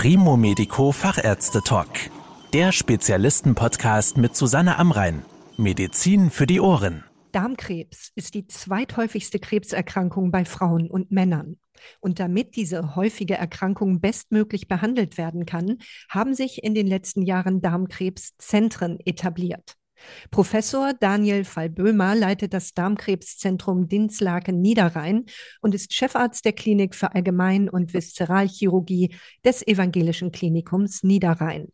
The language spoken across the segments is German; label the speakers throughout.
Speaker 1: Primo Medico Fachärzte Talk. Der Spezialisten-Podcast mit Susanne Amrein. Medizin für die Ohren.
Speaker 2: Darmkrebs ist die zweithäufigste Krebserkrankung bei Frauen und Männern. Und damit diese häufige Erkrankung bestmöglich behandelt werden kann, haben sich in den letzten Jahren Darmkrebszentren etabliert. Professor Daniel Fallböhmer leitet das Darmkrebszentrum Dinslaken Niederrhein und ist Chefarzt der Klinik für Allgemein- und Viszeralchirurgie des Evangelischen Klinikums Niederrhein.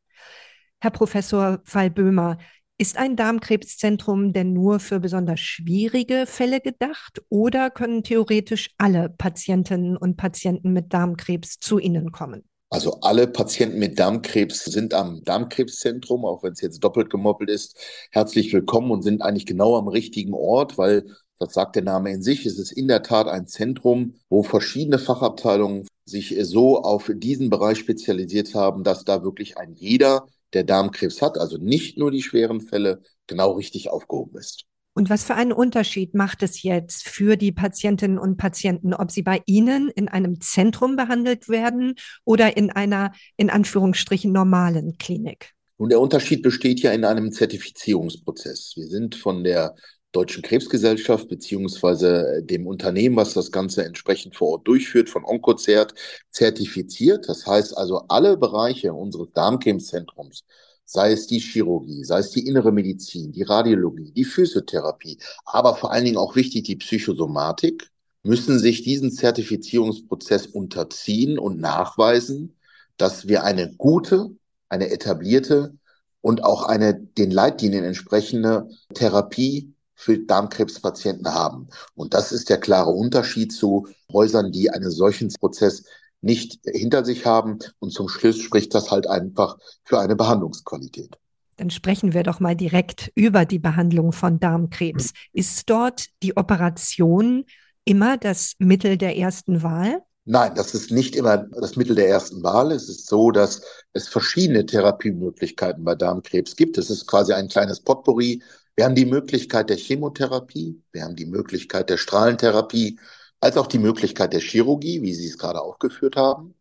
Speaker 2: Herr Professor Fallböhmer, ist ein Darmkrebszentrum denn nur für besonders schwierige Fälle gedacht oder können theoretisch alle Patientinnen und Patienten mit Darmkrebs zu Ihnen kommen?
Speaker 3: Also alle Patienten mit Darmkrebs sind am Darmkrebszentrum, auch wenn es jetzt doppelt gemoppelt ist, herzlich willkommen und sind eigentlich genau am richtigen Ort, weil das sagt der Name in sich. Es ist in der Tat ein Zentrum, wo verschiedene Fachabteilungen sich so auf diesen Bereich spezialisiert haben, dass da wirklich ein jeder, der Darmkrebs hat, also nicht nur die schweren Fälle, genau richtig aufgehoben ist.
Speaker 2: Und was für einen Unterschied macht es jetzt für die Patientinnen und Patienten, ob sie bei Ihnen in einem Zentrum behandelt werden oder in einer, in Anführungsstrichen, normalen Klinik?
Speaker 3: Nun, der Unterschied besteht ja in einem Zertifizierungsprozess. Wir sind von der Deutschen Krebsgesellschaft beziehungsweise dem Unternehmen, was das Ganze entsprechend vor Ort durchführt, von Oncozert zertifiziert. Das heißt also, alle Bereiche unseres Darmkrebszentrums sei es die Chirurgie, sei es die innere Medizin, die Radiologie, die Physiotherapie, aber vor allen Dingen auch wichtig die Psychosomatik, müssen sich diesen Zertifizierungsprozess unterziehen und nachweisen, dass wir eine gute, eine etablierte und auch eine den Leitlinien entsprechende Therapie für Darmkrebspatienten haben. Und das ist der klare Unterschied zu Häusern, die einen solchen Prozess nicht hinter sich haben. Und zum Schluss spricht das halt einfach für eine Behandlungsqualität.
Speaker 2: Dann sprechen wir doch mal direkt über die Behandlung von Darmkrebs. Ist dort die Operation immer das Mittel der ersten Wahl?
Speaker 3: Nein, das ist nicht immer das Mittel der ersten Wahl. Es ist so, dass es verschiedene Therapiemöglichkeiten bei Darmkrebs gibt. Es ist quasi ein kleines Potpourri. Wir haben die Möglichkeit der Chemotherapie, wir haben die Möglichkeit der Strahlentherapie, als auch die Möglichkeit der Chirurgie, wie Sie es gerade aufgeführt haben.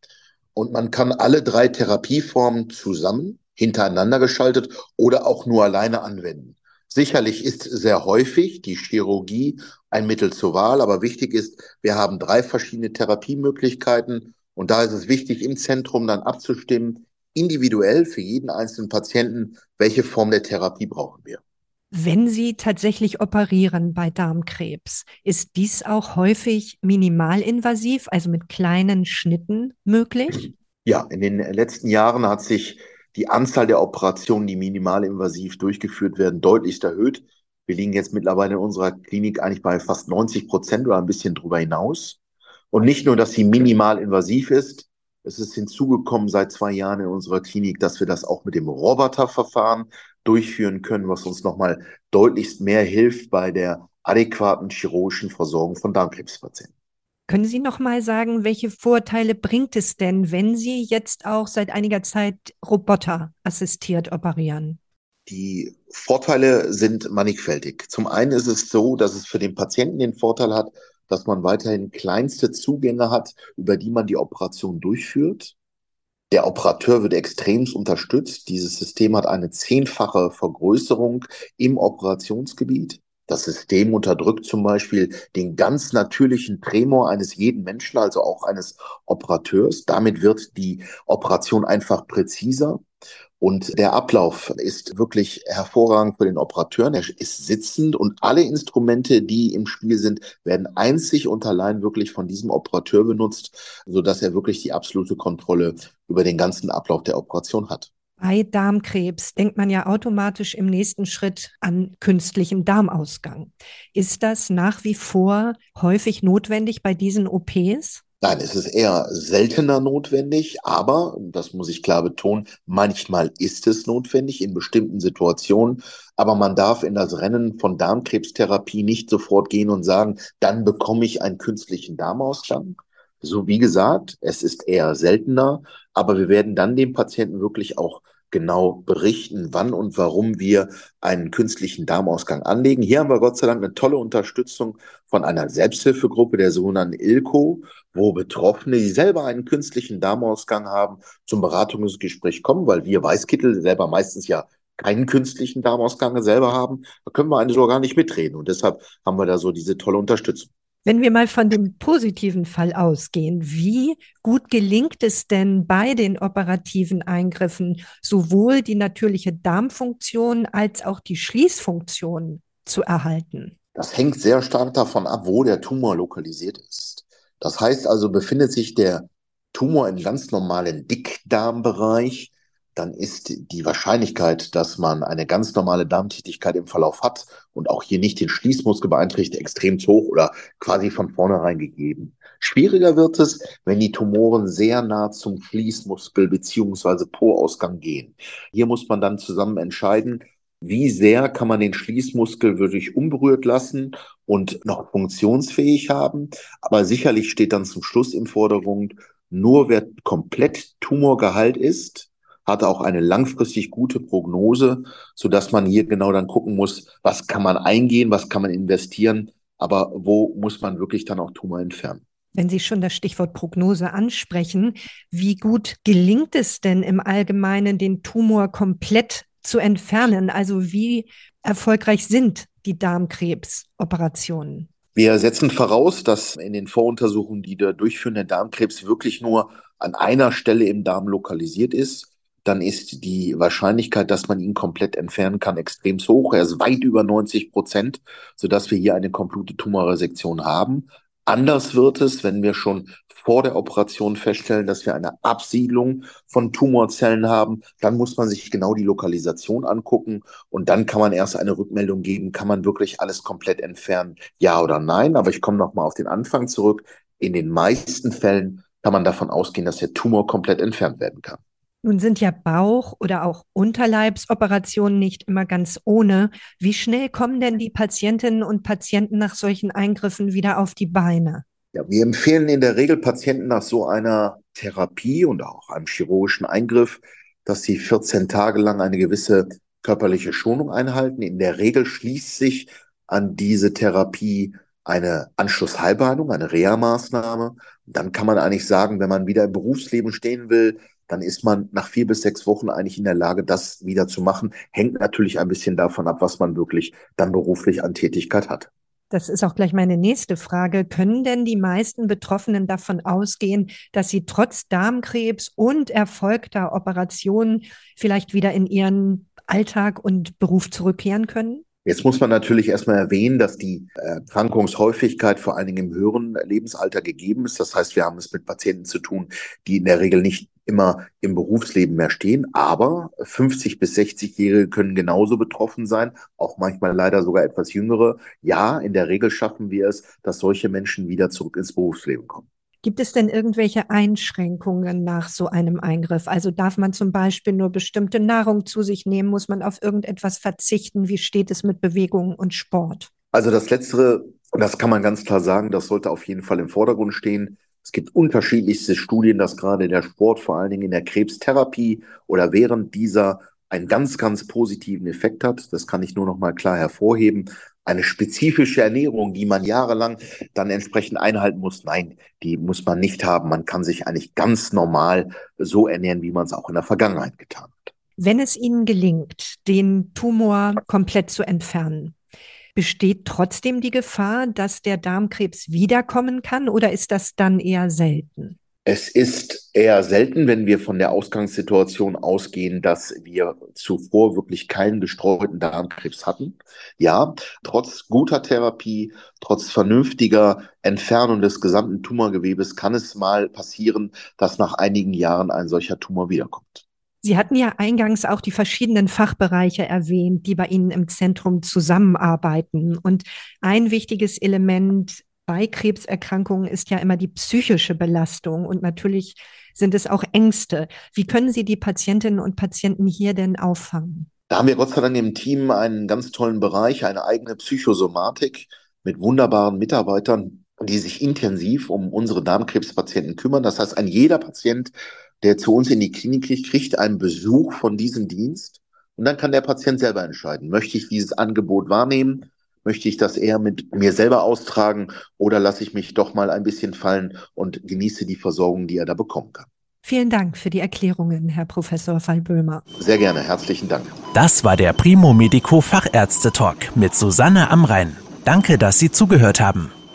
Speaker 3: Und man kann alle drei Therapieformen zusammen, hintereinander geschaltet oder auch nur alleine anwenden. Sicherlich ist sehr häufig die Chirurgie ein Mittel zur Wahl, aber wichtig ist, wir haben drei verschiedene Therapiemöglichkeiten und da ist es wichtig, im Zentrum dann abzustimmen, individuell für jeden einzelnen Patienten, welche Form der Therapie brauchen wir.
Speaker 2: Wenn Sie tatsächlich operieren bei Darmkrebs, ist dies auch häufig minimalinvasiv, also mit kleinen Schnitten möglich?
Speaker 3: Ja, in den letzten Jahren hat sich die Anzahl der Operationen, die minimalinvasiv durchgeführt werden, deutlichst erhöht. Wir liegen jetzt mittlerweile in unserer Klinik eigentlich bei fast 90 Prozent oder ein bisschen drüber hinaus. Und nicht nur, dass sie minimalinvasiv ist, es ist hinzugekommen seit zwei Jahren in unserer Klinik, dass wir das auch mit dem Roboterverfahren durchführen können, was uns nochmal deutlichst mehr hilft bei der adäquaten chirurgischen Versorgung von Darmkrebspatienten.
Speaker 2: Können Sie noch mal sagen, welche Vorteile bringt es denn, wenn Sie jetzt auch seit einiger Zeit Roboter assistiert operieren?
Speaker 3: Die Vorteile sind mannigfältig. Zum einen ist es so, dass es für den Patienten den Vorteil hat, dass man weiterhin kleinste Zugänge hat, über die man die Operation durchführt. Der Operateur wird extremst unterstützt. Dieses System hat eine zehnfache Vergrößerung im Operationsgebiet. Das System unterdrückt zum Beispiel den ganz natürlichen Tremor eines jeden Menschen, also auch eines Operateurs. Damit wird die Operation einfach präziser. Und der Ablauf ist wirklich hervorragend für den Operateur. Er ist sitzend und alle Instrumente, die im Spiel sind, werden einzig und allein wirklich von diesem Operateur benutzt, sodass er wirklich die absolute Kontrolle über den ganzen Ablauf der Operation hat.
Speaker 2: Bei Darmkrebs denkt man ja automatisch im nächsten Schritt an künstlichen Darmausgang. Ist das nach wie vor häufig notwendig bei diesen OPs?
Speaker 3: Nein, es ist eher seltener notwendig, aber, das muss ich klar betonen, manchmal ist es notwendig in bestimmten Situationen. Aber man darf in das Rennen von Darmkrebstherapie nicht sofort gehen und sagen, dann bekomme ich einen künstlichen Darmausgang. So wie gesagt, es ist eher seltener, aber wir werden dann dem Patienten wirklich auch genau berichten, wann und warum wir einen künstlichen Darmausgang anlegen. Hier haben wir Gott sei Dank eine tolle Unterstützung von einer Selbsthilfegruppe, der sogenannten ILCO, wo Betroffene, die selber einen künstlichen Darmausgang haben, zum Beratungsgespräch kommen, weil wir Weißkittel selber meistens ja keinen künstlichen Darmausgang selber haben. Da können wir eigentlich sogar gar nicht mitreden. Und deshalb haben wir da so diese tolle Unterstützung.
Speaker 2: Wenn wir mal von dem positiven Fall ausgehen, wie gut gelingt es denn bei den operativen Eingriffen, sowohl die natürliche Darmfunktion als auch die Schließfunktion zu erhalten?
Speaker 3: Das hängt sehr stark davon ab, wo der Tumor lokalisiert ist. Das heißt also, befindet sich der Tumor im ganz normalen Dickdarmbereich, dann ist die Wahrscheinlichkeit, dass man eine ganz normale Darmtätigkeit im Verlauf hat und auch hier nicht den Schließmuskel beeinträchtigt, extrem hoch oder quasi von vornherein gegeben. Schwieriger wird es, wenn die Tumoren sehr nah zum Schließmuskel beziehungsweise Po-Ausgang gehen. Hier muss man dann zusammen entscheiden, wie sehr kann man den Schließmuskel wirklich unberührt lassen und noch funktionsfähig haben. Aber sicherlich steht dann zum Schluss im Vordergrund, nur wer komplett Tumorgehalt ist, hat auch eine langfristig gute Prognose, so dass man hier genau dann gucken muss, was kann man eingehen, was kann man investieren, aber wo muss man wirklich dann auch Tumor entfernen.
Speaker 2: Wenn Sie schon das Stichwort Prognose ansprechen, wie gut gelingt es denn im Allgemeinen, den Tumor komplett zu entfernen? Also wie erfolgreich sind die Darmkrebsoperationen?
Speaker 3: Wir setzen voraus, dass in den Voruntersuchungen, die da durchführen, der Darmkrebs wirklich nur an einer Stelle im Darm lokalisiert ist dann ist die Wahrscheinlichkeit, dass man ihn komplett entfernen kann, extrem hoch. Er ist weit über 90 Prozent, sodass wir hier eine komplette Tumorresektion haben. Anders wird es, wenn wir schon vor der Operation feststellen, dass wir eine Absiedlung von Tumorzellen haben. Dann muss man sich genau die Lokalisation angucken und dann kann man erst eine Rückmeldung geben, kann man wirklich alles komplett entfernen, ja oder nein. Aber ich komme nochmal auf den Anfang zurück. In den meisten Fällen kann man davon ausgehen, dass der Tumor komplett entfernt werden kann.
Speaker 2: Nun sind ja Bauch- oder auch Unterleibsoperationen nicht immer ganz ohne. Wie schnell kommen denn die Patientinnen und Patienten nach solchen Eingriffen wieder auf die Beine?
Speaker 3: Ja, wir empfehlen in der Regel Patienten nach so einer Therapie und auch einem chirurgischen Eingriff, dass sie 14 Tage lang eine gewisse körperliche Schonung einhalten. In der Regel schließt sich an diese Therapie eine Anschlussheilbehandlung, eine Reha-Maßnahme. Dann kann man eigentlich sagen, wenn man wieder im Berufsleben stehen will, dann ist man nach vier bis sechs Wochen eigentlich in der Lage, das wieder zu machen. Hängt natürlich ein bisschen davon ab, was man wirklich dann beruflich an Tätigkeit hat.
Speaker 2: Das ist auch gleich meine nächste Frage. Können denn die meisten Betroffenen davon ausgehen, dass sie trotz Darmkrebs und erfolgter Operationen vielleicht wieder in ihren Alltag und Beruf zurückkehren können?
Speaker 3: Jetzt muss man natürlich erstmal erwähnen, dass die Erkrankungshäufigkeit vor allen Dingen im höheren Lebensalter gegeben ist. Das heißt, wir haben es mit Patienten zu tun, die in der Regel nicht immer im Berufsleben mehr stehen. Aber 50 bis 60-Jährige können genauso betroffen sein, auch manchmal leider sogar etwas jüngere. Ja, in der Regel schaffen wir es, dass solche Menschen wieder zurück ins Berufsleben kommen.
Speaker 2: Gibt es denn irgendwelche Einschränkungen nach so einem Eingriff? Also darf man zum Beispiel nur bestimmte Nahrung zu sich nehmen? Muss man auf irgendetwas verzichten? Wie steht es mit Bewegung und Sport?
Speaker 3: Also das Letztere, das kann man ganz klar sagen, das sollte auf jeden Fall im Vordergrund stehen. Es gibt unterschiedlichste Studien, dass gerade der Sport vor allen Dingen in der Krebstherapie oder während dieser einen ganz, ganz positiven Effekt hat. Das kann ich nur noch mal klar hervorheben eine spezifische Ernährung, die man jahrelang dann entsprechend einhalten muss. Nein, die muss man nicht haben. Man kann sich eigentlich ganz normal so ernähren, wie man es auch in der Vergangenheit getan hat.
Speaker 2: Wenn es Ihnen gelingt, den Tumor komplett zu entfernen, besteht trotzdem die Gefahr, dass der Darmkrebs wiederkommen kann oder ist das dann eher selten?
Speaker 3: Es ist eher selten, wenn wir von der Ausgangssituation ausgehen, dass wir zuvor wirklich keinen gestreuten Darmkrebs hatten. Ja, trotz guter Therapie, trotz vernünftiger Entfernung des gesamten Tumorgewebes kann es mal passieren, dass nach einigen Jahren ein solcher Tumor wiederkommt.
Speaker 2: Sie hatten ja eingangs auch die verschiedenen Fachbereiche erwähnt, die bei Ihnen im Zentrum zusammenarbeiten. Und ein wichtiges Element bei Krebserkrankungen ist ja immer die psychische Belastung und natürlich sind es auch Ängste. Wie können Sie die Patientinnen und Patienten hier denn auffangen?
Speaker 3: Da haben wir Gott sei Dank im Team einen ganz tollen Bereich, eine eigene Psychosomatik mit wunderbaren Mitarbeitern, die sich intensiv um unsere Darmkrebspatienten kümmern. Das heißt, ein jeder Patient der zu uns in die Klinik kriegt, kriegt einen Besuch von diesem Dienst und dann kann der Patient selber entscheiden, möchte ich dieses Angebot wahrnehmen, möchte ich das eher mit mir selber austragen oder lasse ich mich doch mal ein bisschen fallen und genieße die Versorgung, die er da bekommen kann.
Speaker 2: Vielen Dank für die Erklärungen, Herr Professor Fallböhmer.
Speaker 3: Sehr gerne, herzlichen Dank.
Speaker 1: Das war der Primo Medico Fachärzte Talk mit Susanne Amrein. Danke, dass Sie zugehört haben.